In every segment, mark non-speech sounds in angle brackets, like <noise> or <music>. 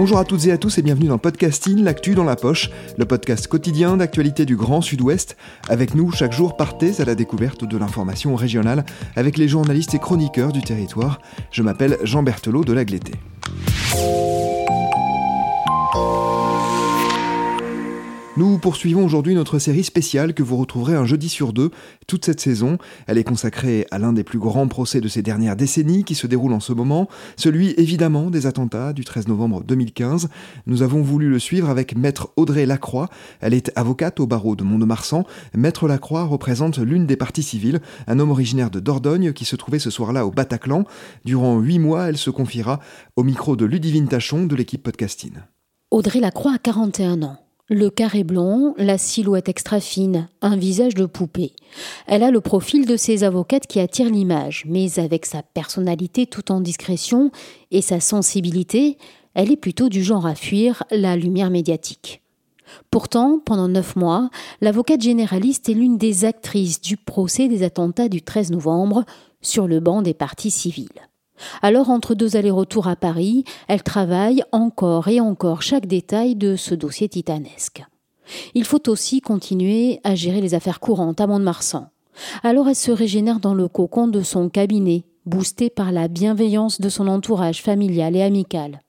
Bonjour à toutes et à tous et bienvenue dans Podcasting, l'actu dans la poche, le podcast quotidien d'actualité du Grand Sud-Ouest. Avec nous, chaque jour, partez à la découverte de l'information régionale avec les journalistes et chroniqueurs du territoire. Je m'appelle Jean Berthelot de Lagleté. Nous poursuivons aujourd'hui notre série spéciale que vous retrouverez un jeudi sur deux toute cette saison. Elle est consacrée à l'un des plus grands procès de ces dernières décennies qui se déroule en ce moment, celui évidemment des attentats du 13 novembre 2015. Nous avons voulu le suivre avec maître Audrey Lacroix. Elle est avocate au barreau de Mont-de-Marsan. Maître Lacroix représente l'une des parties civiles, un homme originaire de Dordogne qui se trouvait ce soir-là au Bataclan. Durant huit mois, elle se confiera au micro de Ludivine Tachon de l'équipe Podcasting. Audrey Lacroix a 41 ans. Le carré blond, la silhouette extra fine, un visage de poupée. Elle a le profil de ces avocates qui attirent l'image, mais avec sa personnalité tout en discrétion et sa sensibilité, elle est plutôt du genre à fuir la lumière médiatique. Pourtant, pendant neuf mois, l'avocate généraliste est l'une des actrices du procès des attentats du 13 novembre sur le banc des partis civils. Alors, entre deux allers-retours à Paris, elle travaille encore et encore chaque détail de ce dossier titanesque. Il faut aussi continuer à gérer les affaires courantes à Mont-de-Marsan. Alors elle se régénère dans le cocon de son cabinet, boostée par la bienveillance de son entourage familial et amical.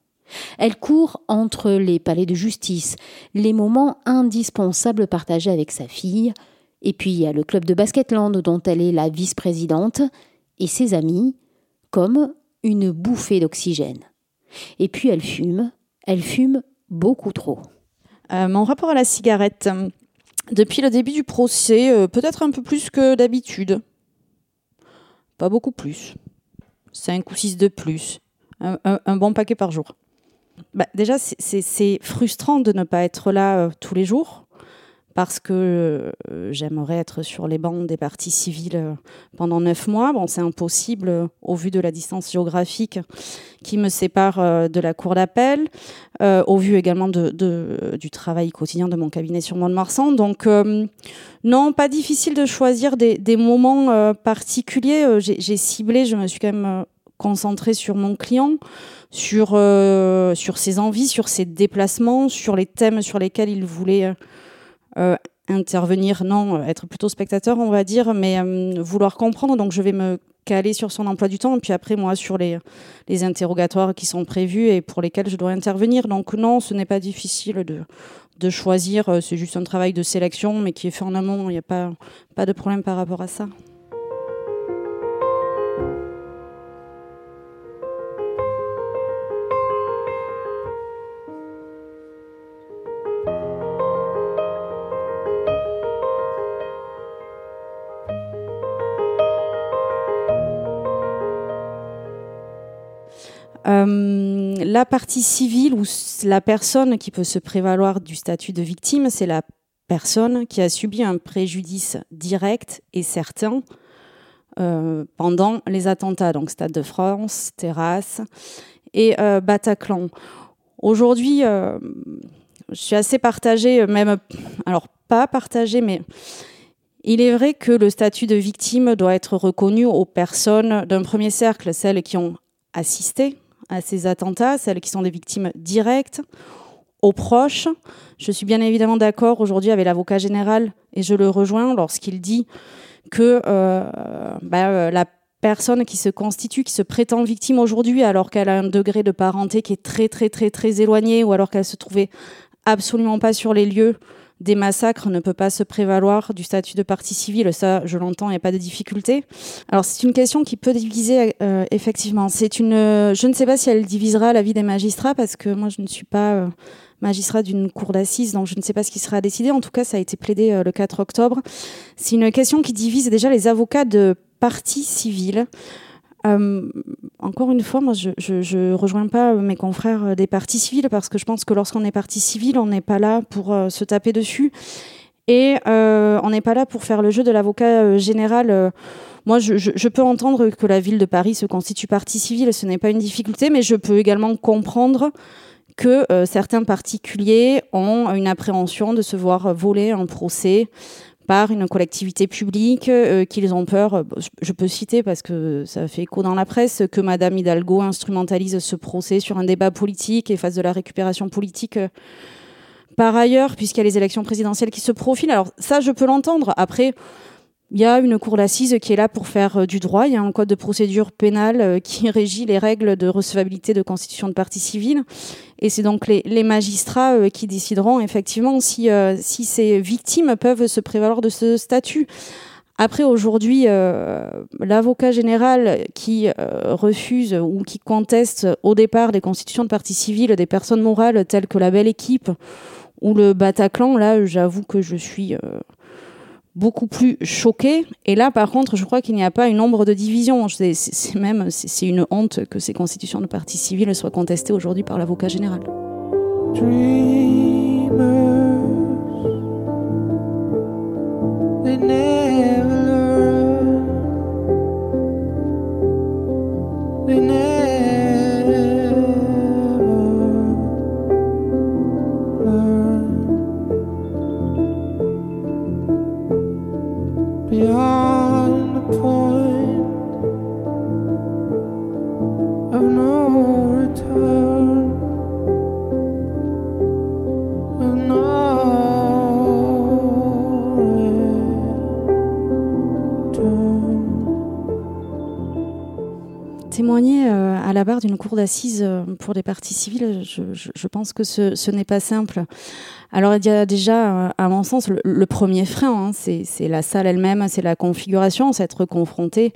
Elle court entre les palais de justice, les moments indispensables partagés avec sa fille, et puis il y a le club de basketland dont elle est la vice-présidente, et ses amis, comme une bouffée d'oxygène. Et puis elle fume, elle fume beaucoup trop. Euh, mon rapport à la cigarette, depuis le début du procès, euh, peut-être un peu plus que d'habitude. Pas beaucoup plus. Cinq ou six de plus. Un, bon paquet par jour. Bah, déjà, c'est frustrant de ne pas être là euh, tous les jours parce que euh, j'aimerais être sur les bancs des partis civils euh, pendant neuf mois. Bon, c'est impossible euh, au vu de la distance géographique qui me sépare de la cour d'appel, au vu également de, du travail quotidien de mon cabinet sur Mont-de-Marsan. Donc, non, pas difficile de choisir des, moments particuliers. J'ai ciblé, je me suis quand même concentrée sur mon client, sur, sur ses envies, sur ses déplacements, sur les thèmes sur lesquels il voulait intervenir, non, euh, être plutôt spectateur, on va dire, mais euh, vouloir comprendre. Donc, je vais me caler sur son emploi du temps, et puis après, moi, sur les, interrogatoires qui sont prévus et pour lesquels je dois intervenir. Donc, non, ce n'est pas difficile de, choisir. C'est juste un travail de sélection, mais qui est fait en amont. Il n'y a pas de problème par rapport à ça. Euh, la partie civile ou la personne qui peut se prévaloir du statut de victime, c'est la personne qui a subi un préjudice direct et certain euh, pendant les attentats, donc Stade de France, Terrasse et euh, Bataclan. Aujourd'hui, je suis assez partagée, même, alors pas partagée, mais il est vrai que le statut de victime doit être reconnu aux personnes d'un premier cercle, celles qui ont assisté à ces attentats, celles qui sont des victimes directes, aux proches. Je suis bien évidemment d'accord aujourd'hui avec l'avocat général et je le rejoins lorsqu'il dit que euh, bah, euh, la personne qui se constitue, qui se prétend victime aujourd'hui alors qu'elle a un degré de parenté qui est très très très très éloigné ou alors qu'elle se trouvait absolument pas sur les lieux des massacres ne peut pas se prévaloir du statut de partie civile. Ça, je l'entends, il n'y a pas de difficulté. Alors, c'est une question qui peut diviser, euh, effectivement. C'est une, je ne sais pas si elle divisera la vie des magistrats parce que moi, je ne suis pas euh, magistrat d'une cour d'assises, donc je ne sais pas ce qui sera décidé. En tout cas, ça a été plaidé le 4 octobre. C'est une question qui divise déjà les avocats de partis civils. Euh, encore une fois, moi, je, je, rejoins pas mes confrères des partis civils parce que je pense que lorsqu'on est parti civil, on n'est pas là pour euh, se taper dessus et euh, on n'est pas là pour faire le jeu de l'avocat général. moi, je, je, peux entendre que la ville de Paris se constitue partie civile, ce n'est pas une difficulté, mais je peux également comprendre que certains particuliers ont une appréhension de se voir voler un procès par une collectivité publique, euh, qu'ils ont peur, je peux citer parce que ça fait écho dans la presse, que Madame Hidalgo instrumentalise ce procès sur un débat politique et fasse de la récupération politique euh, par ailleurs, puisqu'il y a les élections présidentielles qui se profilent. Alors ça, je peux l'entendre. Après, il y a une cour d'assises qui est là pour faire euh, du droit. Il y a un code de procédure pénale euh, qui <laughs> régit les règles de recevabilité de constitution de partie civile. Et c'est donc les, magistrats euh, qui décideront effectivement si, si ces victimes peuvent se prévaloir de ce statut. Après, aujourd'hui, l'avocat général qui refuse ou qui conteste au départ des constitutions de partie civile des personnes morales telles que la Belle Équipe ou le Bataclan, là, j'avoue que je suis beaucoup plus choqué. Et là, par contre, je crois qu'il n'y a pas une ombre de division. C'est même c'est une honte que ces constitutions de partie civile soient contestées aujourd'hui par l'avocat général. témoigner euh, à la barre d'une cour d'assises euh, pour des parties civiles, je, pense que ce, n'est pas simple. Alors il y a déjà, euh, à mon sens, le, premier frein, hein, c'est la salle elle-même, c'est la configuration, c'est être confronté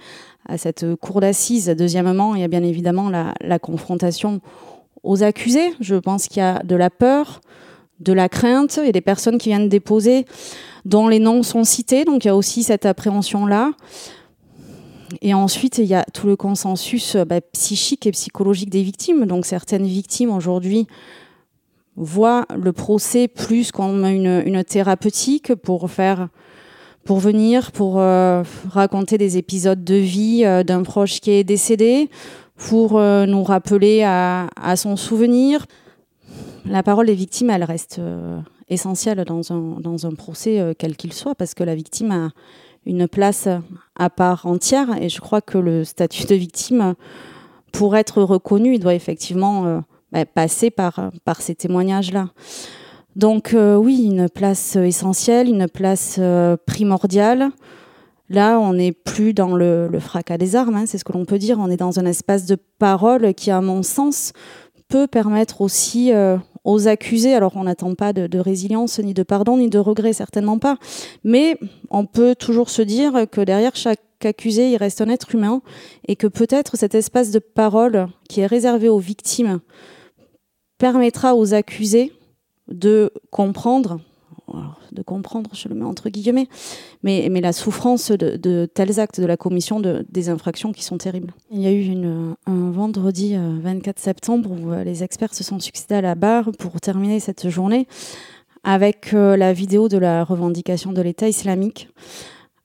à cette cour d'assises. Deuxièmement, il y a bien évidemment la, confrontation aux accusés. Je pense qu'il y a de la peur, de la crainte, et des personnes qui viennent déposer dont les noms sont cités, donc il y a aussi cette appréhension-là. Et ensuite, il y a tout le consensus euh, bah, psychique et psychologique des victimes. Donc certaines victimes aujourd'hui voient le procès plus comme une, thérapeutique pour faire pour venir, pour euh, raconter des épisodes de vie euh, d'un proche qui est décédé, pour nous rappeler à, à, son souvenir. La parole des victimes, elle reste essentielle dans un, dans un procès, quel qu'il soit, parce que la victime a une place à part entière. Et je crois que le statut de victime, pour être reconnu, il doit effectivement euh, bah, passer par, par ces témoignages-là. Donc euh, oui, une place essentielle, une place euh, primordiale. Là, on n'est plus dans le, fracas des armes, hein, c'est ce que l'on peut dire. On est dans un espace de parole qui, à mon sens, peut permettre aussi aux accusés. Alors on n'attend pas de, résilience, ni de pardon, ni de regret, certainement pas. Mais on peut toujours se dire que derrière chaque accusé, il reste un être humain et que peut-être cet espace de parole qui est réservé aux victimes permettra aux accusés de comprendre de comprendre, je le mets entre guillemets, mais, mais la souffrance de, tels actes de la commission de, des infractions qui sont terribles. Il y a eu une, un vendredi 24 euh, septembre où euh, les experts se sont succédés à la barre pour terminer cette journée avec euh, la vidéo de la revendication de l'État islamique.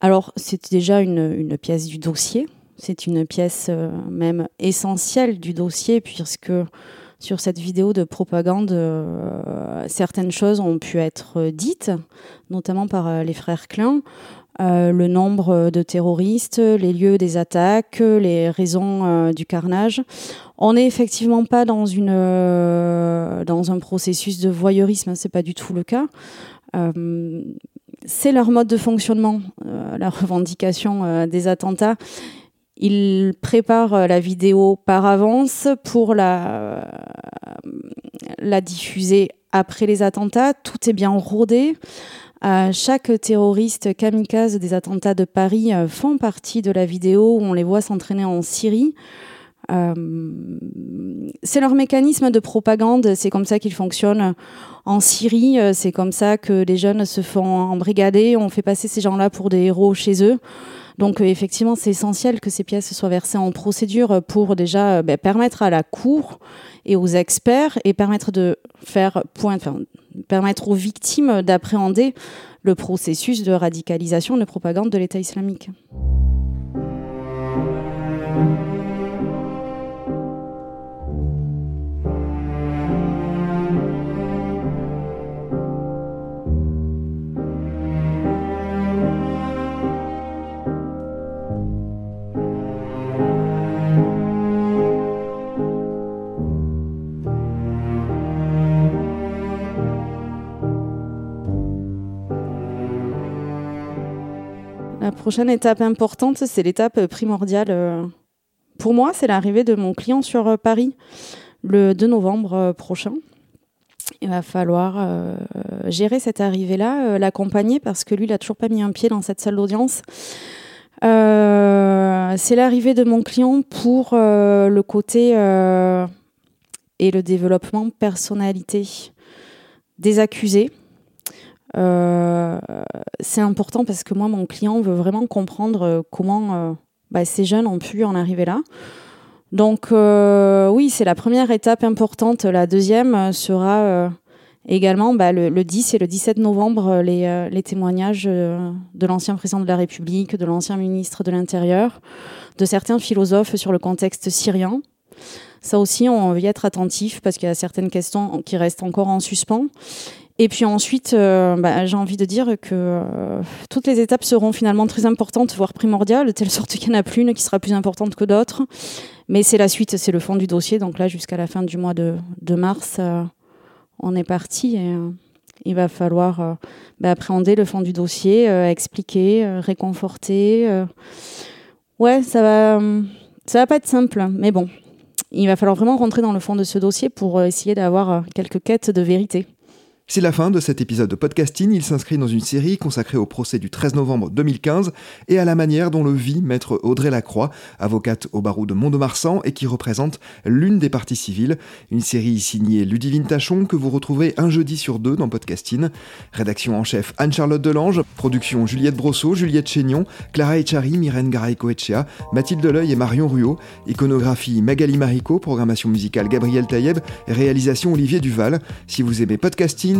Alors, c'est déjà une, pièce du dossier, c'est une pièce même essentielle du dossier puisque sur cette vidéo de propagande, euh, certaines choses ont pu être dites, notamment par euh, les frères Klein. Euh, le nombre de terroristes, les lieux des attaques, les raisons du carnage. On n'est effectivement pas dans une dans un processus de voyeurisme, hein, c'est pas du tout le cas. c'est leur mode de fonctionnement, la revendication des attentats. Il prépare euh, la vidéo par avance pour la, la diffuser après les attentats. Tout est bien rodé. Euh, chaque terroriste kamikaze des attentats de Paris euh, font partie de la vidéo où on les voit s'entraîner en Syrie. C'est leur mécanisme de propagande, c'est comme ça qu'ils fonctionnent en Syrie, c'est comme ça que les jeunes se font embrigader, on fait passer ces gens-là pour des héros chez eux. Donc effectivement, c'est essentiel que ces pièces soient versées en procédure pour déjà ben, permettre à la cour et aux experts et permettre de faire point, permettre aux victimes d'appréhender le processus de radicalisation, de propagande de l'État islamique. La prochaine étape importante, c'est l'étape primordiale. Euh, pour moi, c'est l'arrivée de mon client sur euh, Paris le 2 novembre euh, prochain. Il va falloir gérer cette arrivée-là, l'accompagner parce que lui, il n'a toujours pas mis un pied dans cette salle d'audience. c'est l'arrivée de mon client pour le côté et le développement personnalité des accusés. Euh, c'est important parce que moi, mon client veut vraiment comprendre euh, comment euh, bah, ces jeunes ont pu en arriver là. Donc oui, c'est la première étape importante. La deuxième sera également bah, le, 10 et le 17 novembre les, les témoignages de l'ancien président de la République, de l'ancien ministre de l'Intérieur, de certains philosophes sur le contexte syrien. Ça aussi, on va y être attentif parce qu'il y a certaines questions qui restent encore en suspens. Et puis ensuite, euh, bah, j'ai envie de dire que euh, toutes les étapes seront finalement très importantes, voire primordiales, de telle sorte qu'il n'y en a plus une qui sera plus importante que d'autres. Mais c'est la suite, c'est le fond du dossier. Donc là, jusqu'à la fin du mois de, mars, euh, on est parti et il va falloir bah, appréhender le fond du dossier, expliquer, réconforter. Ouais, ça va, ça va pas être simple, mais bon, il va falloir vraiment rentrer dans le fond de ce dossier pour essayer d'avoir quelques quêtes de vérité. C'est la fin de cet épisode de podcasting. Il s'inscrit dans une série consacrée au procès du 13 novembre 2015 et à la manière dont le vit maître Audrey Lacroix, avocate au barreau de Mont-de-Marsan et qui représente l'une des parties civiles. Une série signée Ludivine Tachon que vous retrouverez un jeudi sur deux dans podcasting. Rédaction en chef Anne-Charlotte Delange, production Juliette Brosseau, Juliette Chénion, Clara Echari, Myrène Garay-Coetchea, Mathilde Deleuil et Marion Ruot, iconographie Magali Marico, programmation musicale Gabriel Taïeb, réalisation Olivier Duval. Si vous aimez podcasting,